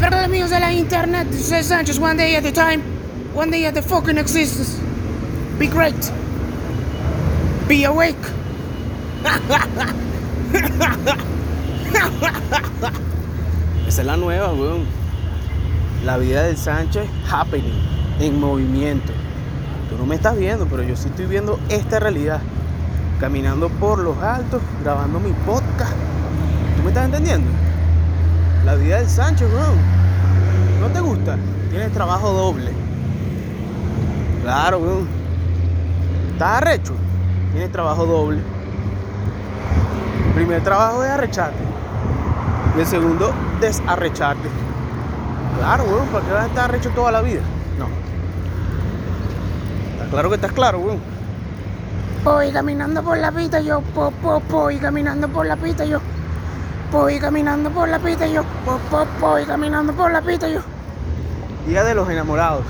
Espero amigos de la internet, José Sánchez, one day at a time, one day at the fucking existence. Be great. Be awake. Esa es la nueva, weón. La vida del Sánchez happening, en movimiento. Tú no me estás viendo, pero yo sí estoy viendo esta realidad. Caminando por los altos, grabando mi podcast. ¿Tú me estás entendiendo? La vida del Sánchez, weón. ¿No te gusta? Tienes trabajo doble. Claro, weón. ¿Estás arrecho? Tienes trabajo doble. El primer trabajo es arrecharte. Y el segundo, desarrecharte. Claro, weón, ¿para qué vas a estar arrecho toda la vida? No. Está claro que estás claro, weón. Voy caminando por la pista, yo, po, po, voy caminando por la pista, yo. Voy caminando por la pista, yo, po, po, voy caminando por la pista, yo. Día de los enamorados.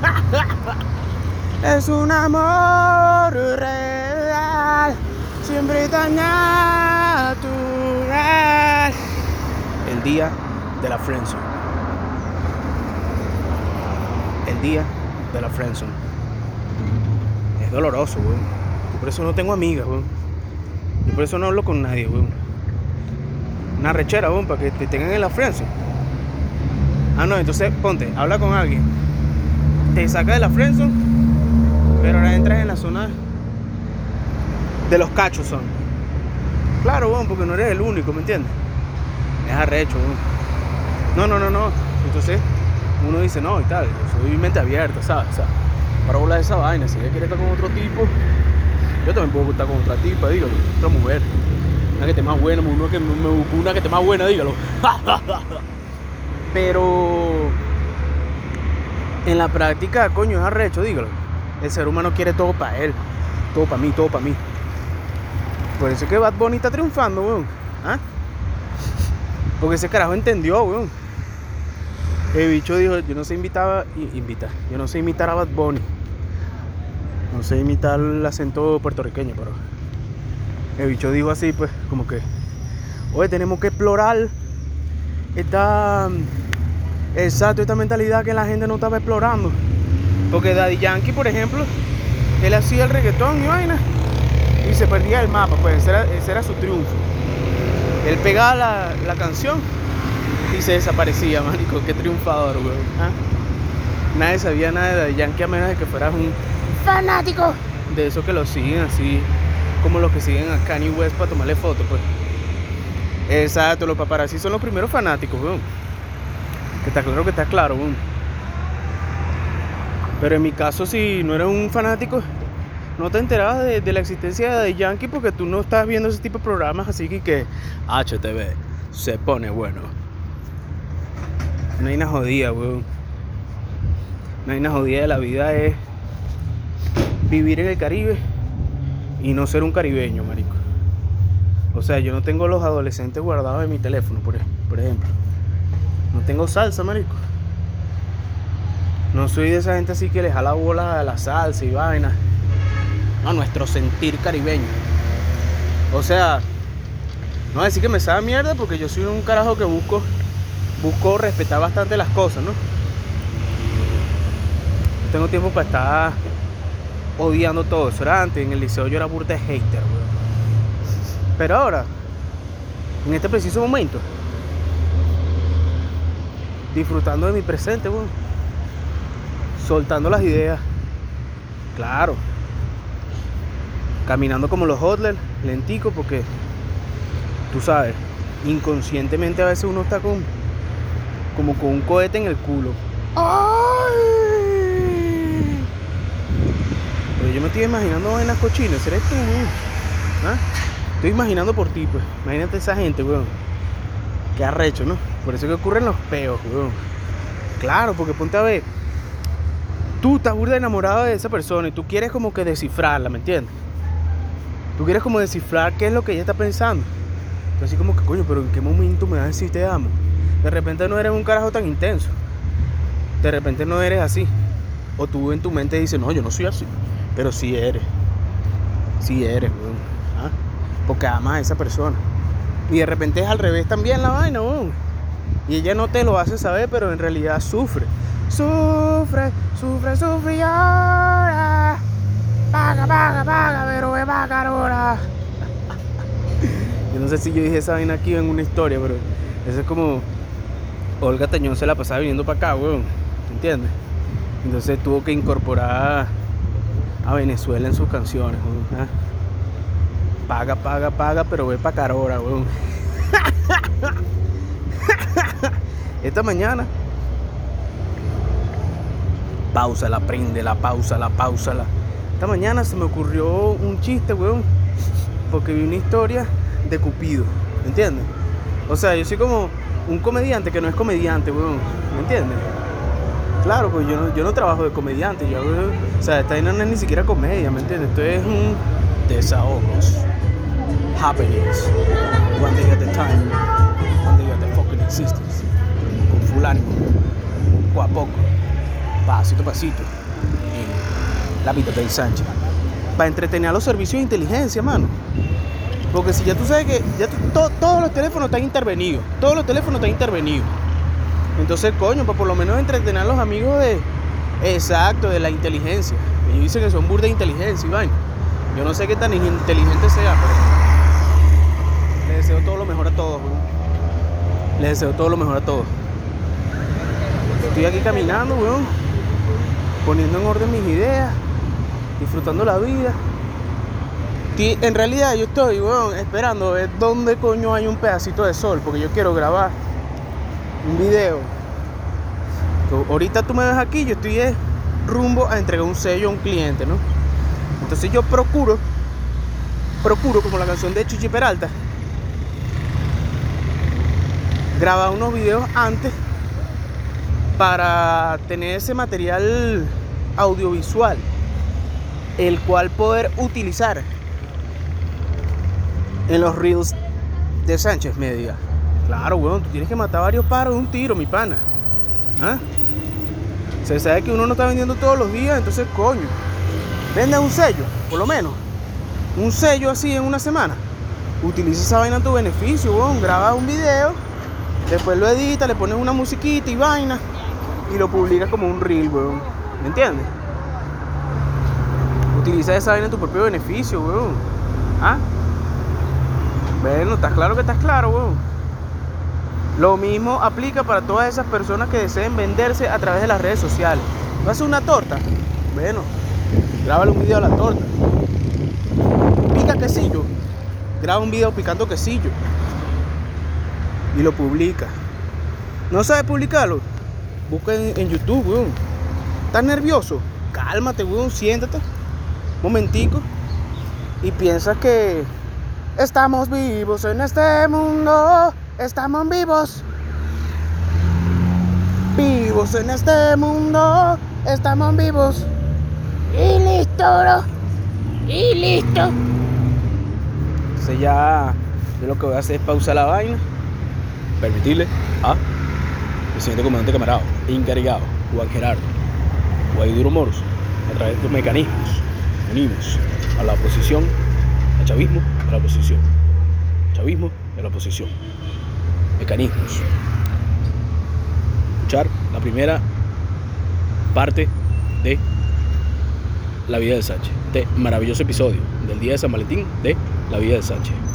es un amor real, siempre tan natural. El día de la friendzone. El día de la friendzone. Es doloroso, weón. Por eso no tengo amigas, weón. Y por eso no hablo con nadie, weón. Una rechera, weón, para que te tengan en la friendzone. Ah, no, entonces ponte, habla con alguien. Te saca de la friendzone, pero ahora entras en la zona de los cachos son. Claro, weón, porque no eres el único, ¿me entiendes? Es arrecho, weón. No, no, no, no. Entonces, uno dice, no, y tal, yo soy mente abierta, ¿sabes? O sea, para volar esa vaina, si ella quiere estar con otro tipo, yo también puedo estar con otra tipa, dígalo, otra mujer. Una que esté más buena, una que una que esté más buena, dígalo. Pero en la práctica, coño, es arrecho, dígalo. El ser humano quiere todo para él. Todo para mí, todo para mí. Por eso es que Bad Bunny está triunfando, weón. ¿Ah? Porque ese carajo entendió, weón. El bicho dijo, yo no sé invitar, invita, yo no sé imitar a Bad Bunny. No sé imitar el acento puertorriqueño, pero el bicho dijo así, pues, como que, oye, tenemos que explorar esta, exacto, esta mentalidad que la gente no estaba explorando. Porque Daddy Yankee, por ejemplo, él hacía el reggaetón y vaina y se perdía el mapa, pues ese era, ese era su triunfo. Él pegaba la, la, canción y se desaparecía, manico, qué triunfador, weón. ¿Ah? Nadie sabía nada de Daddy Yankee a menos de que fueras un fanático de esos que lo siguen así, como los que siguen a Kanye West para tomarle fotos, pues. Exacto, los paparazzi son los primeros fanáticos, weón. Que está claro que está claro, weón. Pero en mi caso, si no eres un fanático, no te enterabas de, la existencia de Yankee porque tú no estás viendo ese tipo de programas, así que, que HTV se pone bueno. No hay una jodida, weón. No hay una jodida de la vida es vivir en el Caribe y no ser un caribeño, marico. O sea, yo no tengo los adolescentes guardados en mi teléfono, por, por ejemplo. No tengo salsa, marico. No soy de esa gente así que le jala bola a la salsa y vaina. No, nuestro sentir caribeño. O sea, no voy a decir que me sabe mierda porque yo soy un carajo que busco, busco respetar bastante las cosas, ¿no? No tengo tiempo para estar odiando todo eso. Era antes, en el liceo yo era burda de hater, weón. Pero ahora, en este preciso momento, disfrutando de mi presente, weón. Soltando las ideas. Claro. Caminando como los hodlers, lentico, porque tú sabes, inconscientemente a veces uno está con como con un cohete en el culo. ¡Ay! Pero yo me estoy imaginando vainas cochinas, ¿eres tú? ¿Ah? Estoy imaginando por ti, pues. Imagínate esa gente, weón. Qué arrecho, ¿no? Por eso que ocurren los peos, weón. Claro, porque ponte a ver. Tú estás burda enamorado de esa persona y tú quieres como que descifrarla, ¿me entiendes? Tú quieres como descifrar qué es lo que ella está pensando. Tú así como que, coño, pero ¿en qué momento me vas a decir te amo? De repente no eres un carajo tan intenso. De repente no eres así. O tú en tu mente dices, no, yo no soy así. Pero sí eres. Sí eres, weón. ¿Ah? Porque amas a esa persona. Y de repente es al revés también la vaina, weón. Y ella no te lo hace saber, pero en realidad sufre. Sufre, sufre, sufre y ahora. Paga, paga, paga, pero ve pagar ahora. Yo no sé si yo dije esa vaina aquí en una historia, pero eso es como Olga Tañón se la pasaba viniendo para acá, weón. ¿Entiendes? Entonces tuvo que incorporar a Venezuela en sus canciones. Paga, paga, paga, pero ve para Carora, weón. Esta mañana. Pausa, la prende, la pausa, la pausa, la. Esta mañana se me ocurrió un chiste, weón. Porque vi una historia de Cupido. ¿Me entiendes? O sea, yo soy como un comediante que no es comediante, weón. ¿Me entiendes? Claro, pues yo no, yo no trabajo de comediante. Yo o sea, esta no es ni siquiera comedia, ¿me entiendes? Esto es un desahogos. Happenings. One day at a time. One day at the fucking existence. Con full ánimo. Poco a poco. Pasito a pasito. La vida del Sánchez. Para entretener a los servicios de inteligencia, mano. Porque si ya tú sabes que ya todos los teléfonos están intervenidos. Todos los teléfonos están intervenidos. Entonces, coño, para por lo menos entretener a los amigos de. Exacto, de la inteligencia. Ellos dicen que son burda de inteligencia vaina. Yo no sé qué tan inteligente sea, pero. Les deseo todo lo mejor a todos, weón. Les deseo todo lo mejor a todos. Estoy aquí caminando, weón. Poniendo en orden mis ideas. Disfrutando la vida. En realidad yo estoy, weón, esperando ver dónde coño hay un pedacito de sol, porque yo quiero grabar un video. Ahorita tú me ves aquí, yo estoy rumbo a entregar un sello a un cliente, ¿no? Entonces yo procuro, procuro, como la canción de Chuchi Peralta, grabar unos videos antes para tener ese material audiovisual, el cual poder utilizar en los reels de Sánchez Media. Claro, weón, tú tienes que matar varios paros de un tiro, mi pana. ¿Ah? Se sabe que uno no está vendiendo todos los días, entonces coño. Vende un sello, por lo menos. Un sello así en una semana. Utiliza esa vaina a tu beneficio, weón. Graba un video, después lo editas, le pones una musiquita y vaina. Y lo publicas como un reel, weón. ¿Me entiendes? Utiliza esa vaina a tu propio beneficio, weón. ¿Ah? Bueno, estás claro que estás claro, weón. Lo mismo aplica para todas esas personas que deseen venderse a través de las redes sociales. ¿Vas a hacer una torta? Bueno, grábale un video a la torta. Pica quesillo. Graba un video picando quesillo. Y lo publica. ¿No sabes publicarlo? Busca en, en YouTube, weón. ¿Estás nervioso? Cálmate, weón, siéntate. Momentico. Y piensas que estamos vivos en este mundo. Estamos vivos. Vivos en este mundo. Estamos vivos. Y listo, bro. Y listo. Entonces ya yo lo que voy a hacer es pausar la vaina. Permitirle a presidente comandante camarado, encargado, Juan Gerardo, Guaiduro Moros, a través de estos mecanismos, unimos a la oposición, al chavismo, a la oposición. Chavismo a la oposición. Mecanismos. Escuchar la primera parte de La vida de Sánchez. Este maravilloso episodio del día de San Valentín de La vida de Sánchez.